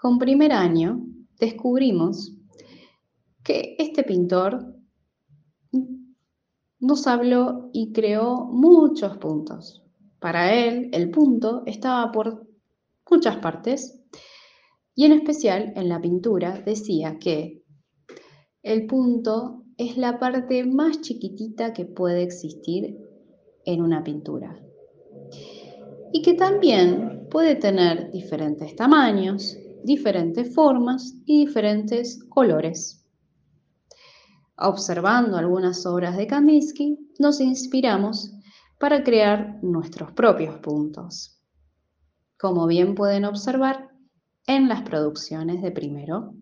Con primer año descubrimos que este pintor nos habló y creó muchos puntos. Para él, el punto estaba por muchas partes y en especial en la pintura decía que el punto es la parte más chiquitita que puede existir en una pintura y que también puede tener diferentes tamaños, diferentes formas y diferentes colores. Observando algunas obras de Kandinsky, nos inspiramos para crear nuestros propios puntos, como bien pueden observar en las producciones de primero.